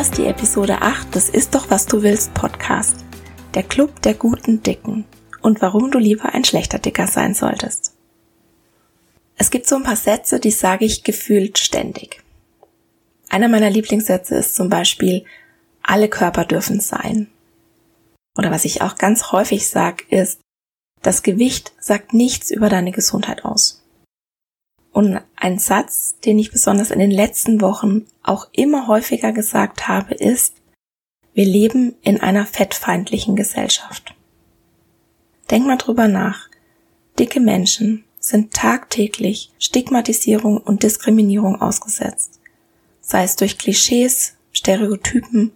Hörst die Episode 8 des Ist doch was du willst Podcast. Der Club der guten Dicken und warum du lieber ein schlechter Dicker sein solltest. Es gibt so ein paar Sätze, die sage ich gefühlt ständig. Einer meiner Lieblingssätze ist zum Beispiel, alle Körper dürfen sein. Oder was ich auch ganz häufig sage, ist, das Gewicht sagt nichts über deine Gesundheit aus. Und ein Satz, den ich besonders in den letzten Wochen auch immer häufiger gesagt habe, ist, wir leben in einer fettfeindlichen Gesellschaft. Denk mal drüber nach. Dicke Menschen sind tagtäglich Stigmatisierung und Diskriminierung ausgesetzt. Sei es durch Klischees, Stereotypen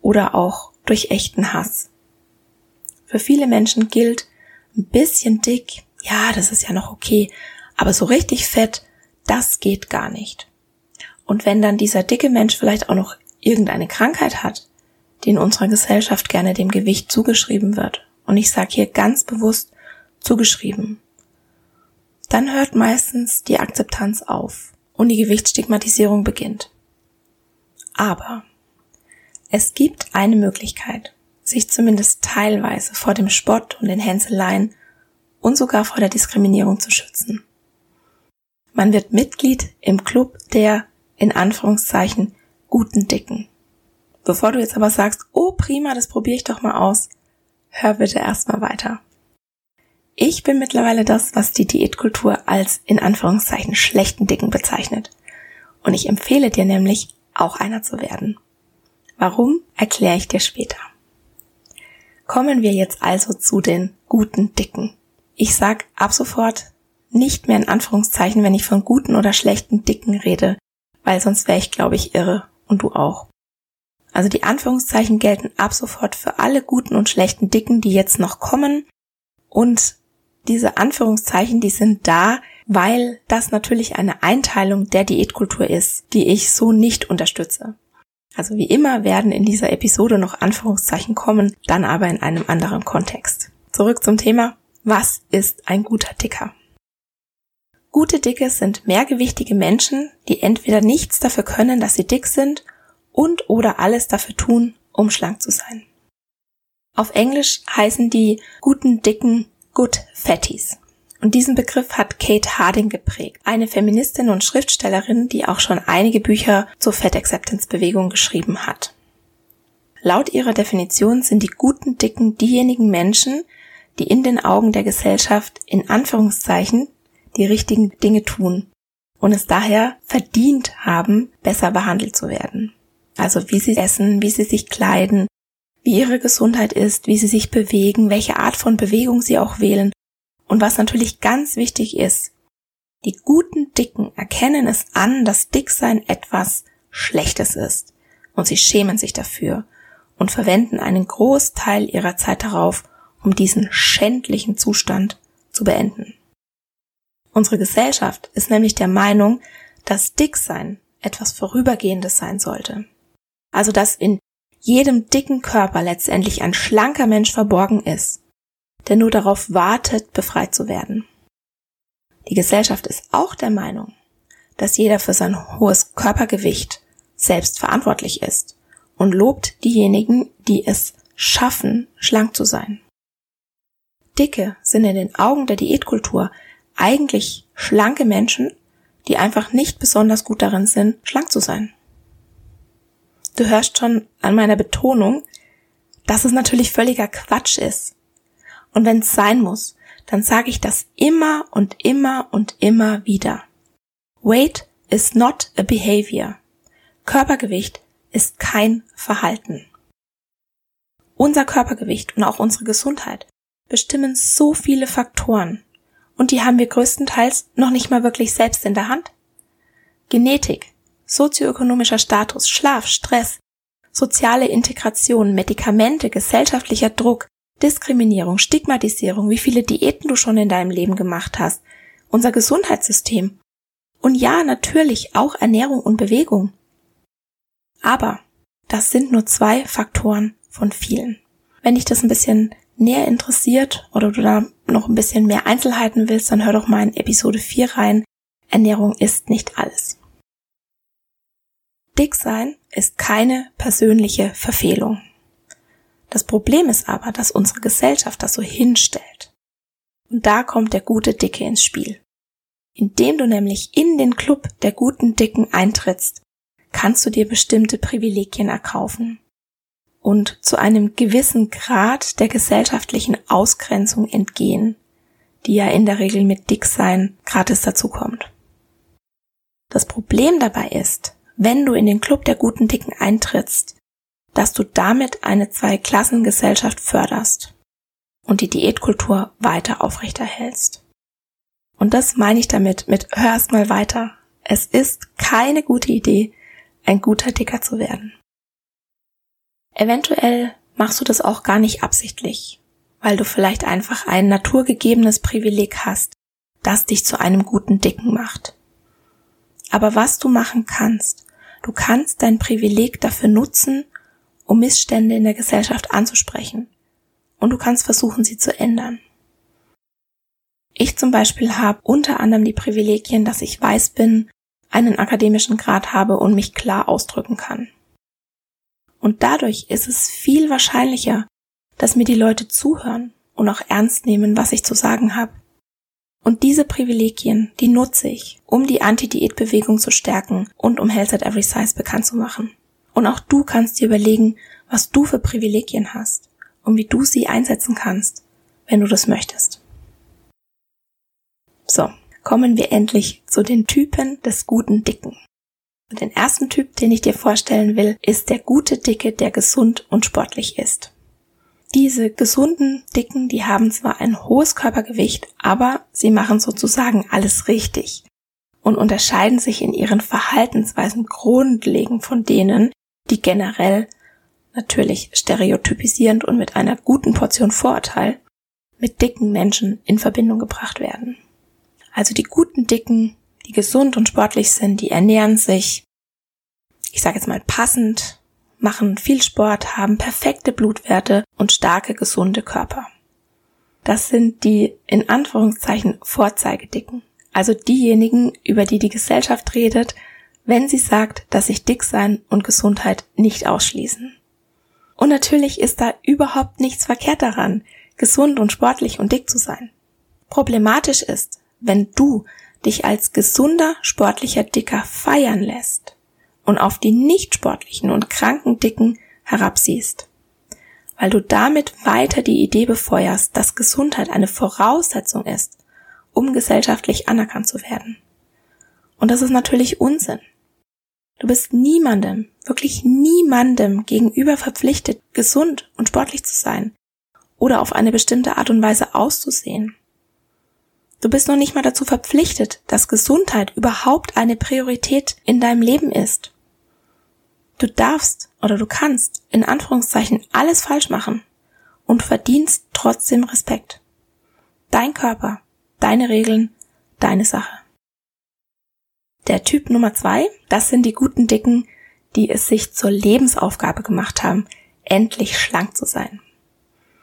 oder auch durch echten Hass. Für viele Menschen gilt, ein bisschen dick, ja, das ist ja noch okay, aber so richtig fett, das geht gar nicht. Und wenn dann dieser dicke Mensch vielleicht auch noch irgendeine Krankheit hat, die in unserer Gesellschaft gerne dem Gewicht zugeschrieben wird, und ich sage hier ganz bewusst zugeschrieben, dann hört meistens die Akzeptanz auf und die Gewichtsstigmatisierung beginnt. Aber es gibt eine Möglichkeit, sich zumindest teilweise vor dem Spott und den Hänseleien und sogar vor der Diskriminierung zu schützen. Man wird Mitglied im Club der, in Anführungszeichen, guten Dicken. Bevor du jetzt aber sagst, oh prima, das probiere ich doch mal aus, hör bitte erstmal weiter. Ich bin mittlerweile das, was die Diätkultur als in Anführungszeichen schlechten Dicken bezeichnet. Und ich empfehle dir nämlich, auch einer zu werden. Warum, erkläre ich dir später. Kommen wir jetzt also zu den guten Dicken. Ich sag ab sofort nicht mehr in Anführungszeichen, wenn ich von guten oder schlechten Dicken rede, weil sonst wäre ich, glaube ich, irre und du auch. Also die Anführungszeichen gelten ab sofort für alle guten und schlechten Dicken, die jetzt noch kommen und diese Anführungszeichen, die sind da, weil das natürlich eine Einteilung der Diätkultur ist, die ich so nicht unterstütze. Also wie immer werden in dieser Episode noch Anführungszeichen kommen, dann aber in einem anderen Kontext. Zurück zum Thema. Was ist ein guter Dicker? Gute Dicke sind mehrgewichtige Menschen, die entweder nichts dafür können, dass sie dick sind und oder alles dafür tun, um schlank zu sein. Auf Englisch heißen die guten Dicken Good Fatties. Und diesen Begriff hat Kate Harding geprägt, eine Feministin und Schriftstellerin, die auch schon einige Bücher zur Fat Acceptance Bewegung geschrieben hat. Laut ihrer Definition sind die guten Dicken diejenigen Menschen, die in den Augen der Gesellschaft in Anführungszeichen die richtigen Dinge tun und es daher verdient haben, besser behandelt zu werden. Also wie sie essen, wie sie sich kleiden, wie ihre Gesundheit ist, wie sie sich bewegen, welche Art von Bewegung sie auch wählen. Und was natürlich ganz wichtig ist, die guten Dicken erkennen es an, dass Dicksein etwas Schlechtes ist. Und sie schämen sich dafür und verwenden einen Großteil ihrer Zeit darauf, um diesen schändlichen Zustand zu beenden. Unsere Gesellschaft ist nämlich der Meinung, dass Dicksein etwas Vorübergehendes sein sollte. Also dass in jedem dicken Körper letztendlich ein schlanker Mensch verborgen ist, der nur darauf wartet, befreit zu werden. Die Gesellschaft ist auch der Meinung, dass jeder für sein hohes Körpergewicht selbst verantwortlich ist und lobt diejenigen, die es schaffen, schlank zu sein. Dicke sind in den Augen der Diätkultur eigentlich schlanke Menschen, die einfach nicht besonders gut darin sind, schlank zu sein. Du hörst schon an meiner Betonung, dass es natürlich völliger Quatsch ist. Und wenn es sein muss, dann sage ich das immer und immer und immer wieder. Weight is not a behavior. Körpergewicht ist kein Verhalten. Unser Körpergewicht und auch unsere Gesundheit bestimmen so viele Faktoren und die haben wir größtenteils noch nicht mal wirklich selbst in der Hand. Genetik, sozioökonomischer Status, Schlaf, Stress, soziale Integration, Medikamente, gesellschaftlicher Druck, Diskriminierung, Stigmatisierung, wie viele Diäten du schon in deinem Leben gemacht hast, unser Gesundheitssystem. Und ja, natürlich auch Ernährung und Bewegung. Aber das sind nur zwei Faktoren von vielen. Wenn dich das ein bisschen näher interessiert oder du da noch ein bisschen mehr Einzelheiten willst, dann hör doch mal in Episode 4 rein. Ernährung ist nicht alles. Dick sein ist keine persönliche Verfehlung. Das Problem ist aber, dass unsere Gesellschaft das so hinstellt. Und da kommt der gute Dicke ins Spiel. Indem du nämlich in den Club der guten Dicken eintrittst, kannst du dir bestimmte Privilegien erkaufen und zu einem gewissen Grad der gesellschaftlichen Ausgrenzung entgehen, die ja in der Regel mit Dicksein gratis dazukommt. Das Problem dabei ist, wenn du in den Club der guten Dicken eintrittst, dass du damit eine Zweiklassengesellschaft förderst und die Diätkultur weiter aufrechterhältst. Und das meine ich damit mit hör erst mal weiter. Es ist keine gute Idee, ein guter Dicker zu werden. Eventuell machst du das auch gar nicht absichtlich, weil du vielleicht einfach ein naturgegebenes Privileg hast, das dich zu einem guten Dicken macht. Aber was du machen kannst, du kannst dein Privileg dafür nutzen, um Missstände in der Gesellschaft anzusprechen. Und du kannst versuchen, sie zu ändern. Ich zum Beispiel habe unter anderem die Privilegien, dass ich weiß bin, einen akademischen Grad habe und mich klar ausdrücken kann. Und dadurch ist es viel wahrscheinlicher, dass mir die Leute zuhören und auch ernst nehmen, was ich zu sagen habe. Und diese Privilegien, die nutze ich, um die Anti-Diät-Bewegung zu stärken und um Health at Every Size bekannt zu machen. Und auch du kannst dir überlegen, was du für Privilegien hast und wie du sie einsetzen kannst, wenn du das möchtest. So, kommen wir endlich zu den Typen des guten Dicken. Den ersten Typ, den ich dir vorstellen will, ist der gute Dicke, der gesund und sportlich ist. Diese gesunden Dicken, die haben zwar ein hohes Körpergewicht, aber sie machen sozusagen alles richtig und unterscheiden sich in ihren Verhaltensweisen grundlegend von denen, die generell natürlich stereotypisierend und mit einer guten Portion Vorurteil mit dicken Menschen in Verbindung gebracht werden. Also die guten Dicken die gesund und sportlich sind, die ernähren sich, ich sage jetzt mal passend, machen viel Sport, haben perfekte Blutwerte und starke, gesunde Körper. Das sind die in Anführungszeichen Vorzeigedicken, also diejenigen, über die die Gesellschaft redet, wenn sie sagt, dass sich Dicksein und Gesundheit nicht ausschließen. Und natürlich ist da überhaupt nichts verkehrt daran, gesund und sportlich und dick zu sein. Problematisch ist, wenn du dich als gesunder, sportlicher Dicker feiern lässt und auf die nicht sportlichen und kranken Dicken herabsiehst, weil du damit weiter die Idee befeuerst, dass Gesundheit eine Voraussetzung ist, um gesellschaftlich anerkannt zu werden. Und das ist natürlich Unsinn. Du bist niemandem, wirklich niemandem gegenüber verpflichtet, gesund und sportlich zu sein oder auf eine bestimmte Art und Weise auszusehen. Du bist noch nicht mal dazu verpflichtet, dass Gesundheit überhaupt eine Priorität in deinem Leben ist. Du darfst oder du kannst in Anführungszeichen alles falsch machen und verdienst trotzdem Respekt. Dein Körper, deine Regeln, deine Sache. Der Typ Nummer zwei, das sind die guten Dicken, die es sich zur Lebensaufgabe gemacht haben, endlich schlank zu sein.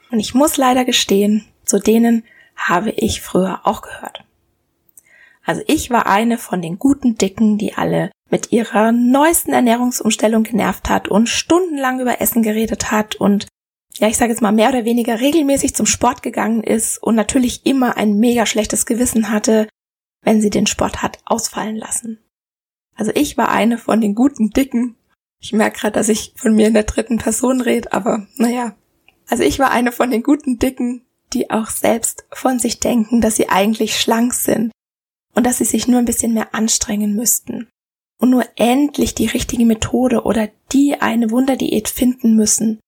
Und ich muss leider gestehen, zu denen habe ich früher auch gehört. Also ich war eine von den guten Dicken, die alle mit ihrer neuesten Ernährungsumstellung genervt hat und stundenlang über Essen geredet hat und ja, ich sage jetzt mal mehr oder weniger regelmäßig zum Sport gegangen ist und natürlich immer ein mega schlechtes Gewissen hatte, wenn sie den Sport hat ausfallen lassen. Also ich war eine von den guten Dicken. Ich merke gerade, dass ich von mir in der dritten Person rede, aber naja. Also ich war eine von den guten Dicken, die auch selbst von sich denken, dass sie eigentlich schlank sind und dass sie sich nur ein bisschen mehr anstrengen müssten und nur endlich die richtige Methode oder die eine Wunderdiät finden müssen.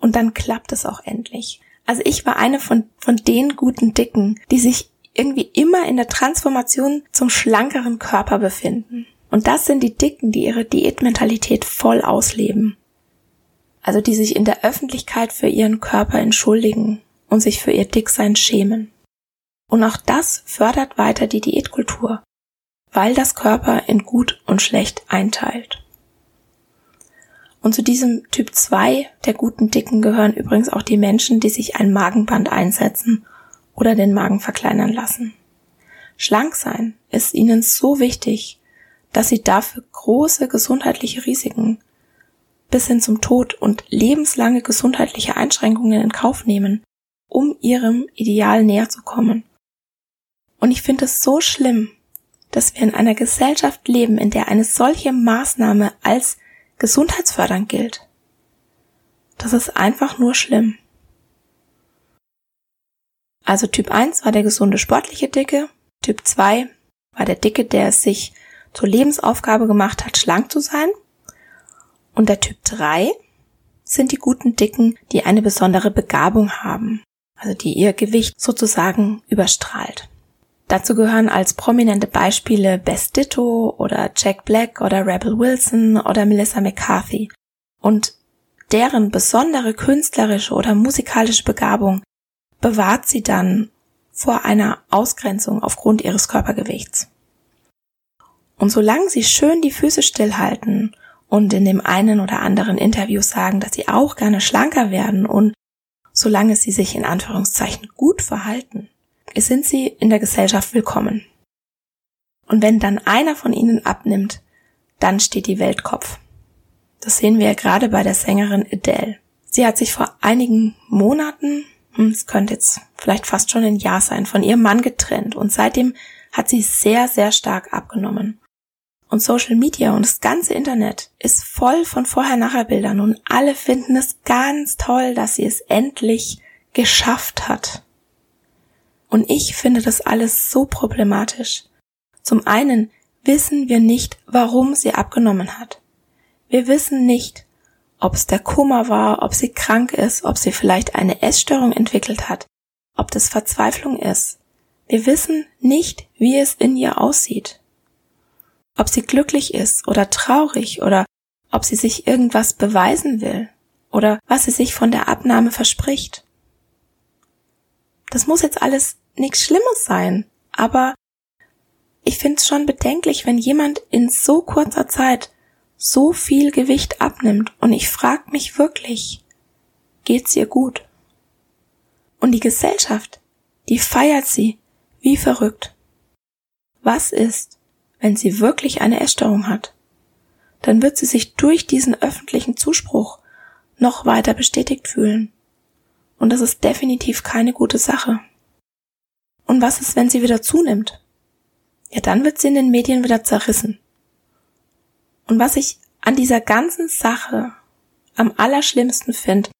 Und dann klappt es auch endlich. Also ich war eine von, von den guten Dicken, die sich irgendwie immer in der Transformation zum schlankeren Körper befinden. Und das sind die Dicken, die ihre Diätmentalität voll ausleben. Also die sich in der Öffentlichkeit für ihren Körper entschuldigen und sich für ihr Dicksein schämen. Und auch das fördert weiter die Diätkultur, weil das Körper in gut und schlecht einteilt. Und zu diesem Typ 2 der guten Dicken gehören übrigens auch die Menschen, die sich ein Magenband einsetzen oder den Magen verkleinern lassen. Schlank sein ist ihnen so wichtig, dass sie dafür große gesundheitliche Risiken bis hin zum Tod und lebenslange gesundheitliche Einschränkungen in Kauf nehmen, um ihrem Ideal näher zu kommen. Und ich finde es so schlimm, dass wir in einer Gesellschaft leben, in der eine solche Maßnahme als gesundheitsfördernd gilt. Das ist einfach nur schlimm. Also Typ 1 war der gesunde sportliche Dicke, Typ 2 war der Dicke, der es sich zur Lebensaufgabe gemacht hat, schlank zu sein. Und der Typ 3 sind die guten Dicken, die eine besondere Begabung haben, also die ihr Gewicht sozusagen überstrahlt. Dazu gehören als prominente Beispiele Best Ditto oder Jack Black oder Rebel Wilson oder Melissa McCarthy. Und deren besondere künstlerische oder musikalische Begabung bewahrt sie dann vor einer Ausgrenzung aufgrund ihres Körpergewichts. Und solange sie schön die Füße stillhalten und in dem einen oder anderen Interview sagen, dass sie auch gerne schlanker werden und solange sie sich in Anführungszeichen gut verhalten, sind sie in der Gesellschaft willkommen. Und wenn dann einer von ihnen abnimmt, dann steht die Welt Kopf. Das sehen wir ja gerade bei der Sängerin Adele. Sie hat sich vor einigen Monaten, hm, es könnte jetzt vielleicht fast schon ein Jahr sein, von ihrem Mann getrennt und seitdem hat sie sehr, sehr stark abgenommen. Und Social Media und das ganze Internet ist voll von Vorher-Nachher-Bildern und alle finden es ganz toll, dass sie es endlich geschafft hat. Und ich finde das alles so problematisch. Zum einen wissen wir nicht, warum sie abgenommen hat. Wir wissen nicht, ob es der Kummer war, ob sie krank ist, ob sie vielleicht eine Essstörung entwickelt hat, ob das Verzweiflung ist. Wir wissen nicht, wie es in ihr aussieht. Ob sie glücklich ist oder traurig oder ob sie sich irgendwas beweisen will oder was sie sich von der Abnahme verspricht. Das muss jetzt alles nichts Schlimmes sein. Aber ich finde es schon bedenklich, wenn jemand in so kurzer Zeit so viel Gewicht abnimmt und ich frage mich wirklich, geht's ihr gut? Und die Gesellschaft, die feiert sie wie verrückt. Was ist, wenn sie wirklich eine Essstörung hat? Dann wird sie sich durch diesen öffentlichen Zuspruch noch weiter bestätigt fühlen. Und das ist definitiv keine gute Sache. Und was ist, wenn sie wieder zunimmt? Ja, dann wird sie in den Medien wieder zerrissen. Und was ich an dieser ganzen Sache am allerschlimmsten finde,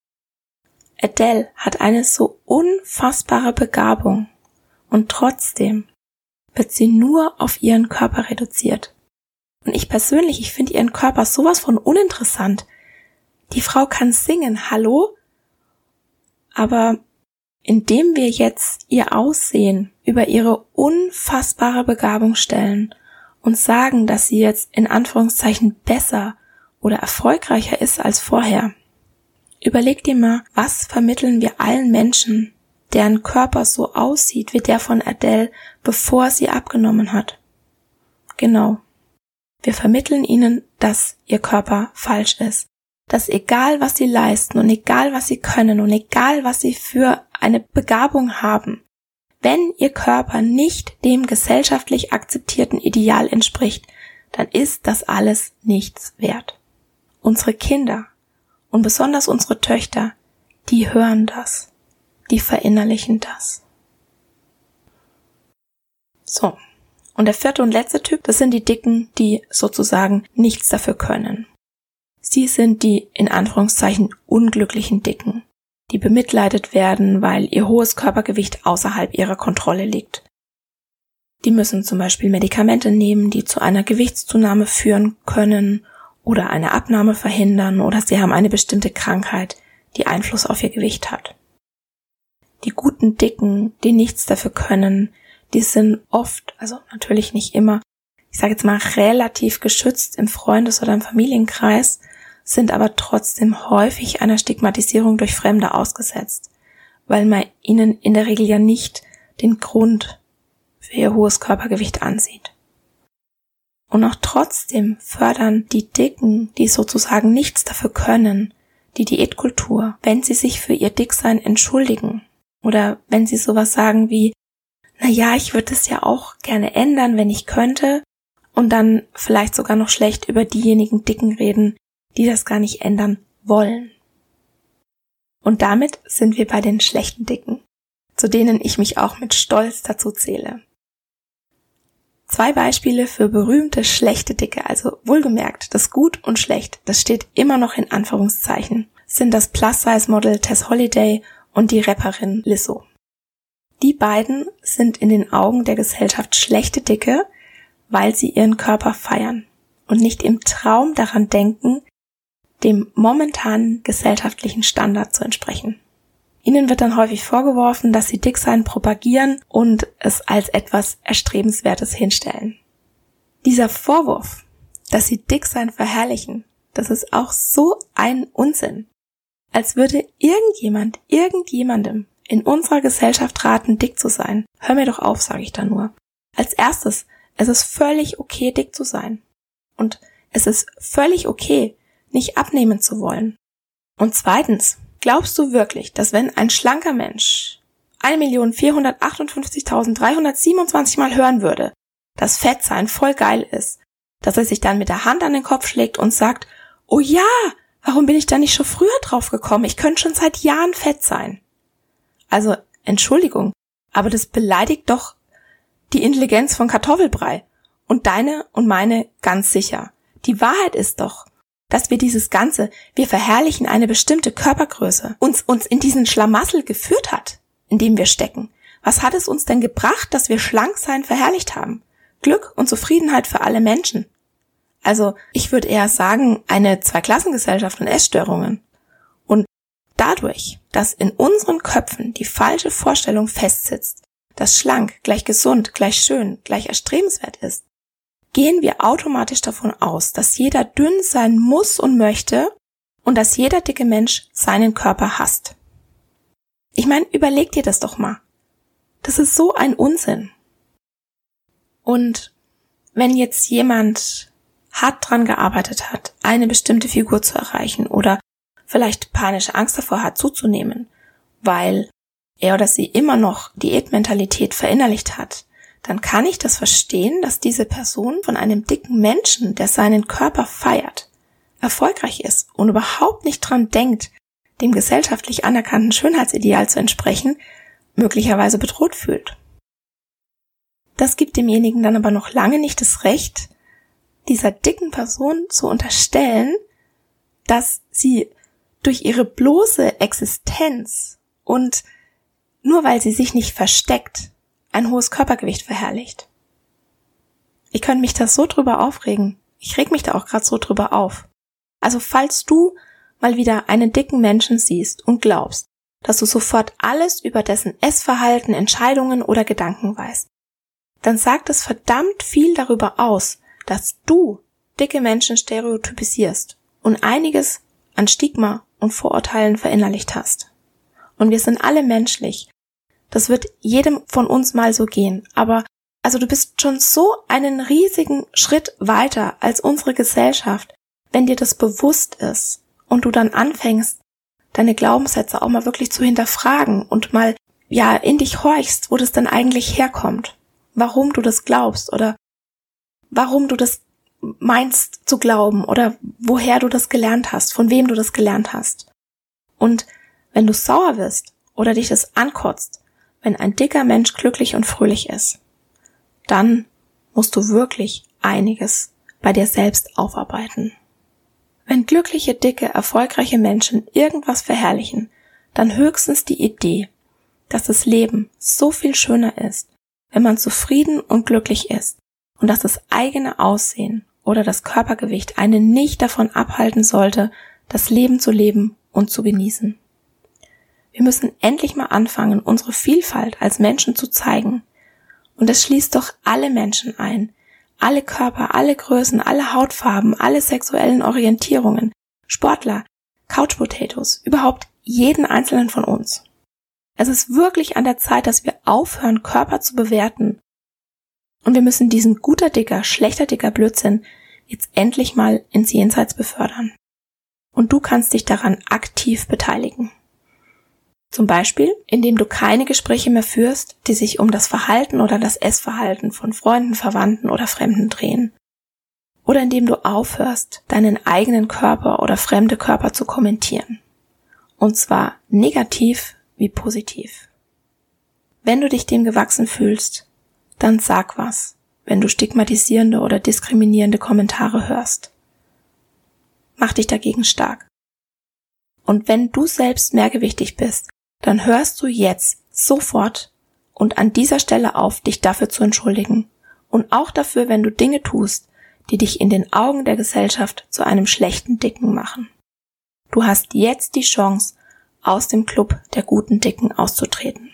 Adele hat eine so unfassbare Begabung und trotzdem wird sie nur auf ihren Körper reduziert. Und ich persönlich, ich finde ihren Körper sowas von uninteressant. Die Frau kann singen, hallo? Aber indem wir jetzt ihr Aussehen über ihre unfassbare Begabung stellen und sagen, dass sie jetzt in Anführungszeichen besser oder erfolgreicher ist als vorher. Überleg dir mal, was vermitteln wir allen Menschen, deren Körper so aussieht wie der von Adele, bevor sie abgenommen hat. Genau. Wir vermitteln ihnen, dass ihr Körper falsch ist. Dass egal was sie leisten und egal was sie können und egal was sie für eine Begabung haben, wenn ihr Körper nicht dem gesellschaftlich akzeptierten Ideal entspricht, dann ist das alles nichts wert. Unsere Kinder und besonders unsere Töchter, die hören das, die verinnerlichen das. So, Und der vierte und letzte Typ, das sind die Dicken, die sozusagen nichts dafür können. Sie sind die in Anführungszeichen unglücklichen Dicken, die bemitleidet werden, weil ihr hohes Körpergewicht außerhalb ihrer Kontrolle liegt. Die müssen zum Beispiel Medikamente nehmen, die zu einer Gewichtszunahme führen können oder eine Abnahme verhindern oder sie haben eine bestimmte Krankheit, die Einfluss auf ihr Gewicht hat. Die guten Dicken, die nichts dafür können, die sind oft, also natürlich nicht immer, ich sage jetzt mal relativ geschützt im Freundes- oder im Familienkreis, sind aber trotzdem häufig einer Stigmatisierung durch Fremde ausgesetzt, weil man ihnen in der Regel ja nicht den Grund für ihr hohes Körpergewicht ansieht. Und auch trotzdem fördern die Dicken, die sozusagen nichts dafür können, die Diätkultur, wenn sie sich für ihr Dicksein entschuldigen oder wenn sie sowas sagen wie, na ja, ich würde es ja auch gerne ändern, wenn ich könnte und dann vielleicht sogar noch schlecht über diejenigen Dicken reden, die das gar nicht ändern wollen. Und damit sind wir bei den schlechten Dicken, zu denen ich mich auch mit Stolz dazu zähle. Zwei Beispiele für berühmte schlechte Dicke, also wohlgemerkt, das Gut und Schlecht, das steht immer noch in Anführungszeichen, sind das Plus-Size-Model Tess Holiday und die Rapperin Lizzo. Die beiden sind in den Augen der Gesellschaft schlechte Dicke, weil sie ihren Körper feiern und nicht im Traum daran denken, dem momentanen gesellschaftlichen Standard zu entsprechen. Ihnen wird dann häufig vorgeworfen, dass sie Dicksein propagieren und es als etwas Erstrebenswertes hinstellen. Dieser Vorwurf, dass sie Dicksein verherrlichen, das ist auch so ein Unsinn. Als würde irgendjemand irgendjemandem in unserer Gesellschaft raten, dick zu sein. Hör mir doch auf, sage ich da nur. Als erstes, es ist völlig okay, dick zu sein. Und es ist völlig okay, nicht abnehmen zu wollen. Und zweitens, glaubst du wirklich, dass wenn ein schlanker Mensch 1.458.327 Mal hören würde, dass Fettsein voll geil ist, dass er sich dann mit der Hand an den Kopf schlägt und sagt, oh ja, warum bin ich da nicht schon früher drauf gekommen? Ich könnte schon seit Jahren fett sein. Also, Entschuldigung, aber das beleidigt doch die Intelligenz von Kartoffelbrei. Und deine und meine ganz sicher. Die Wahrheit ist doch, dass wir dieses Ganze, wir verherrlichen eine bestimmte Körpergröße, uns, uns in diesen Schlamassel geführt hat, in dem wir stecken. Was hat es uns denn gebracht, dass wir schlank sein verherrlicht haben? Glück und Zufriedenheit für alle Menschen. Also, ich würde eher sagen, eine Zweiklassengesellschaft und Essstörungen. Und dadurch, dass in unseren Köpfen die falsche Vorstellung festsitzt, dass schlank gleich gesund, gleich schön, gleich erstrebenswert ist, gehen wir automatisch davon aus, dass jeder dünn sein muss und möchte und dass jeder dicke Mensch seinen Körper hasst. Ich meine, überleg dir das doch mal. Das ist so ein Unsinn. Und wenn jetzt jemand hart dran gearbeitet hat, eine bestimmte Figur zu erreichen oder vielleicht panische Angst davor hat zuzunehmen, weil er oder sie immer noch Diätmentalität verinnerlicht hat, dann kann ich das verstehen, dass diese Person von einem dicken Menschen, der seinen Körper feiert, erfolgreich ist und überhaupt nicht dran denkt, dem gesellschaftlich anerkannten Schönheitsideal zu entsprechen, möglicherweise bedroht fühlt. Das gibt demjenigen dann aber noch lange nicht das Recht, dieser dicken Person zu unterstellen, dass sie durch ihre bloße Existenz und nur weil sie sich nicht versteckt, ein hohes Körpergewicht verherrlicht. Ich könnte mich da so drüber aufregen. Ich reg mich da auch gerade so drüber auf. Also falls du mal wieder einen dicken Menschen siehst und glaubst, dass du sofort alles über dessen Essverhalten, Entscheidungen oder Gedanken weißt, dann sagt es verdammt viel darüber aus, dass du dicke Menschen stereotypisierst und einiges an Stigma und Vorurteilen verinnerlicht hast. Und wir sind alle menschlich das wird jedem von uns mal so gehen. Aber also du bist schon so einen riesigen Schritt weiter als unsere Gesellschaft, wenn dir das bewusst ist und du dann anfängst, deine Glaubenssätze auch mal wirklich zu hinterfragen und mal ja in dich horchst, wo das denn eigentlich herkommt, warum du das glaubst oder warum du das meinst zu glauben oder woher du das gelernt hast, von wem du das gelernt hast. Und wenn du sauer wirst oder dich das ankotzt, wenn ein dicker Mensch glücklich und fröhlich ist, dann musst du wirklich einiges bei dir selbst aufarbeiten. Wenn glückliche, dicke, erfolgreiche Menschen irgendwas verherrlichen, dann höchstens die Idee, dass das Leben so viel schöner ist, wenn man zufrieden und glücklich ist und dass das eigene Aussehen oder das Körpergewicht einen nicht davon abhalten sollte, das Leben zu leben und zu genießen. Wir müssen endlich mal anfangen, unsere Vielfalt als Menschen zu zeigen. Und es schließt doch alle Menschen ein, alle Körper, alle Größen, alle Hautfarben, alle sexuellen Orientierungen, Sportler, Couch Potatoes, überhaupt jeden einzelnen von uns. Es ist wirklich an der Zeit, dass wir aufhören, Körper zu bewerten. Und wir müssen diesen guter Dicker, schlechter Dicker Blödsinn jetzt endlich mal ins Jenseits befördern. Und du kannst dich daran aktiv beteiligen. Zum Beispiel, indem du keine Gespräche mehr führst, die sich um das Verhalten oder das Essverhalten von Freunden, Verwandten oder Fremden drehen. Oder indem du aufhörst, deinen eigenen Körper oder fremde Körper zu kommentieren. Und zwar negativ wie positiv. Wenn du dich dem gewachsen fühlst, dann sag was, wenn du stigmatisierende oder diskriminierende Kommentare hörst. Mach dich dagegen stark. Und wenn du selbst mehrgewichtig bist, dann hörst du jetzt sofort und an dieser Stelle auf, dich dafür zu entschuldigen. Und auch dafür, wenn du Dinge tust, die dich in den Augen der Gesellschaft zu einem schlechten Dicken machen. Du hast jetzt die Chance, aus dem Club der guten Dicken auszutreten.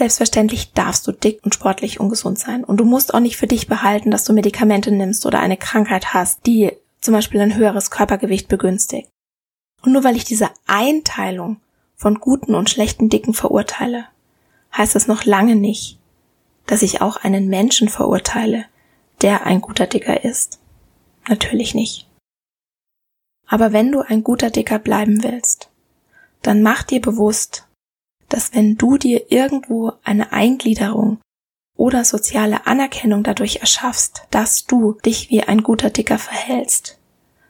Selbstverständlich darfst du dick und sportlich ungesund sein und du musst auch nicht für dich behalten, dass du Medikamente nimmst oder eine Krankheit hast, die zum Beispiel ein höheres Körpergewicht begünstigt. Und nur weil ich diese Einteilung von guten und schlechten Dicken verurteile, heißt das noch lange nicht, dass ich auch einen Menschen verurteile, der ein guter Dicker ist. Natürlich nicht. Aber wenn du ein guter Dicker bleiben willst, dann mach dir bewusst, dass wenn du dir irgendwo eine Eingliederung oder soziale Anerkennung dadurch erschaffst, dass du dich wie ein guter Dicker verhältst,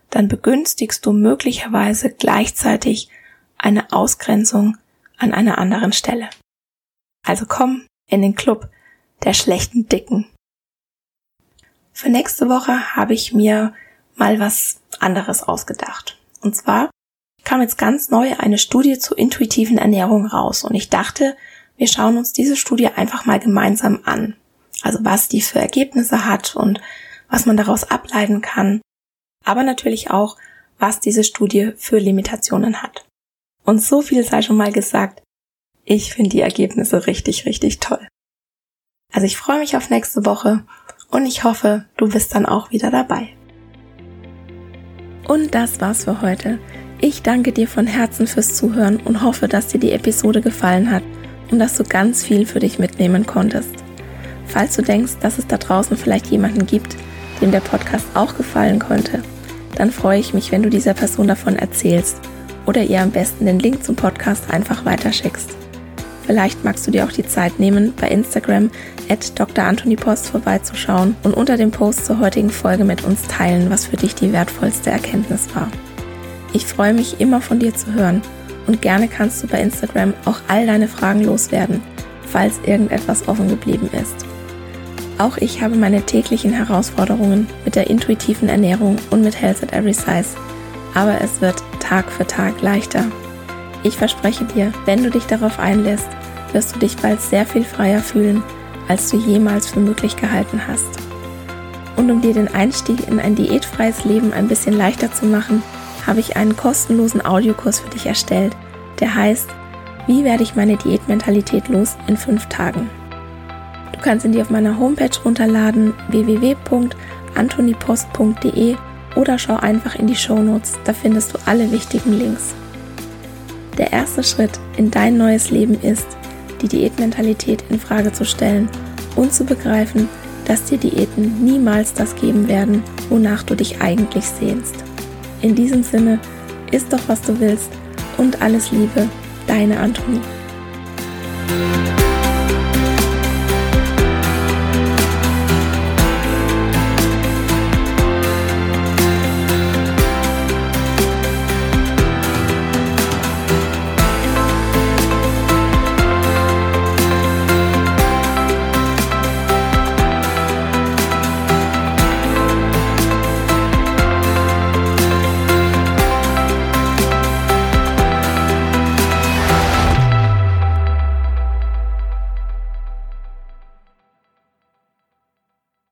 dann begünstigst du möglicherweise gleichzeitig eine Ausgrenzung an einer anderen Stelle. Also komm in den Club der schlechten Dicken. Für nächste Woche habe ich mir mal was anderes ausgedacht. Und zwar kam jetzt ganz neu eine Studie zur intuitiven Ernährung raus und ich dachte, wir schauen uns diese Studie einfach mal gemeinsam an. Also was die für Ergebnisse hat und was man daraus ableiten kann aber natürlich auch, was diese Studie für Limitationen hat. Und so viel sei schon mal gesagt, ich finde die Ergebnisse richtig, richtig toll. Also ich freue mich auf nächste Woche und ich hoffe, du bist dann auch wieder dabei. Und das war's für heute. Ich danke dir von Herzen fürs Zuhören und hoffe, dass dir die Episode gefallen hat und dass du ganz viel für dich mitnehmen konntest. Falls du denkst, dass es da draußen vielleicht jemanden gibt, dem der Podcast auch gefallen könnte, dann freue ich mich, wenn du dieser Person davon erzählst oder ihr am besten den Link zum Podcast einfach weiterschickst. Vielleicht magst du dir auch die Zeit nehmen, bei Instagram at Dr. Anthony Post vorbeizuschauen und unter dem Post zur heutigen Folge mit uns teilen, was für dich die wertvollste Erkenntnis war. Ich freue mich immer von dir zu hören und gerne kannst du bei Instagram auch all deine Fragen loswerden, falls irgendetwas offen geblieben ist. Auch ich habe meine täglichen Herausforderungen mit der intuitiven Ernährung und mit Health at Every Size. Aber es wird Tag für Tag leichter. Ich verspreche dir, wenn du dich darauf einlässt, wirst du dich bald sehr viel freier fühlen, als du jemals für möglich gehalten hast. Und um dir den Einstieg in ein diätfreies Leben ein bisschen leichter zu machen, habe ich einen kostenlosen Audiokurs für dich erstellt, der heißt, wie werde ich meine Diätmentalität los in fünf Tagen? Du kannst ihn dir auf meiner Homepage runterladen www.antonipost.de oder schau einfach in die Shownotes, da findest du alle wichtigen Links. Der erste Schritt in dein neues Leben ist, die Diätmentalität in Frage zu stellen und zu begreifen, dass dir Diäten niemals das geben werden, wonach du dich eigentlich sehnst. In diesem Sinne, isst doch was du willst und alles Liebe, deine Antonie.